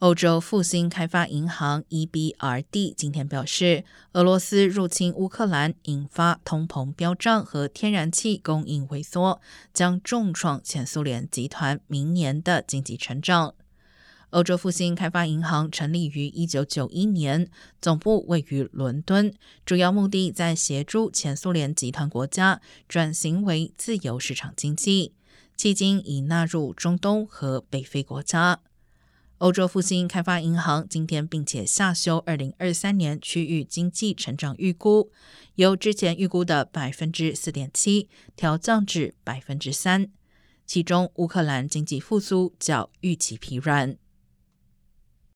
欧洲复兴开发银行 （EBRD） 今天表示，俄罗斯入侵乌克兰引发通膨飙涨和天然气供应萎缩，将重创前苏联集团明年的经济成长。欧洲复兴开发银行成立于一九九一年，总部位于伦敦，主要目的在协助前苏联集团国家转型为自由市场经济，迄今已纳入中东和北非国家。欧洲复兴开发银行今天并且下修二零二三年区域经济成长预估，由之前预估的百分之四点七调降至百分之三。其中，乌克兰经济复苏较预期疲软。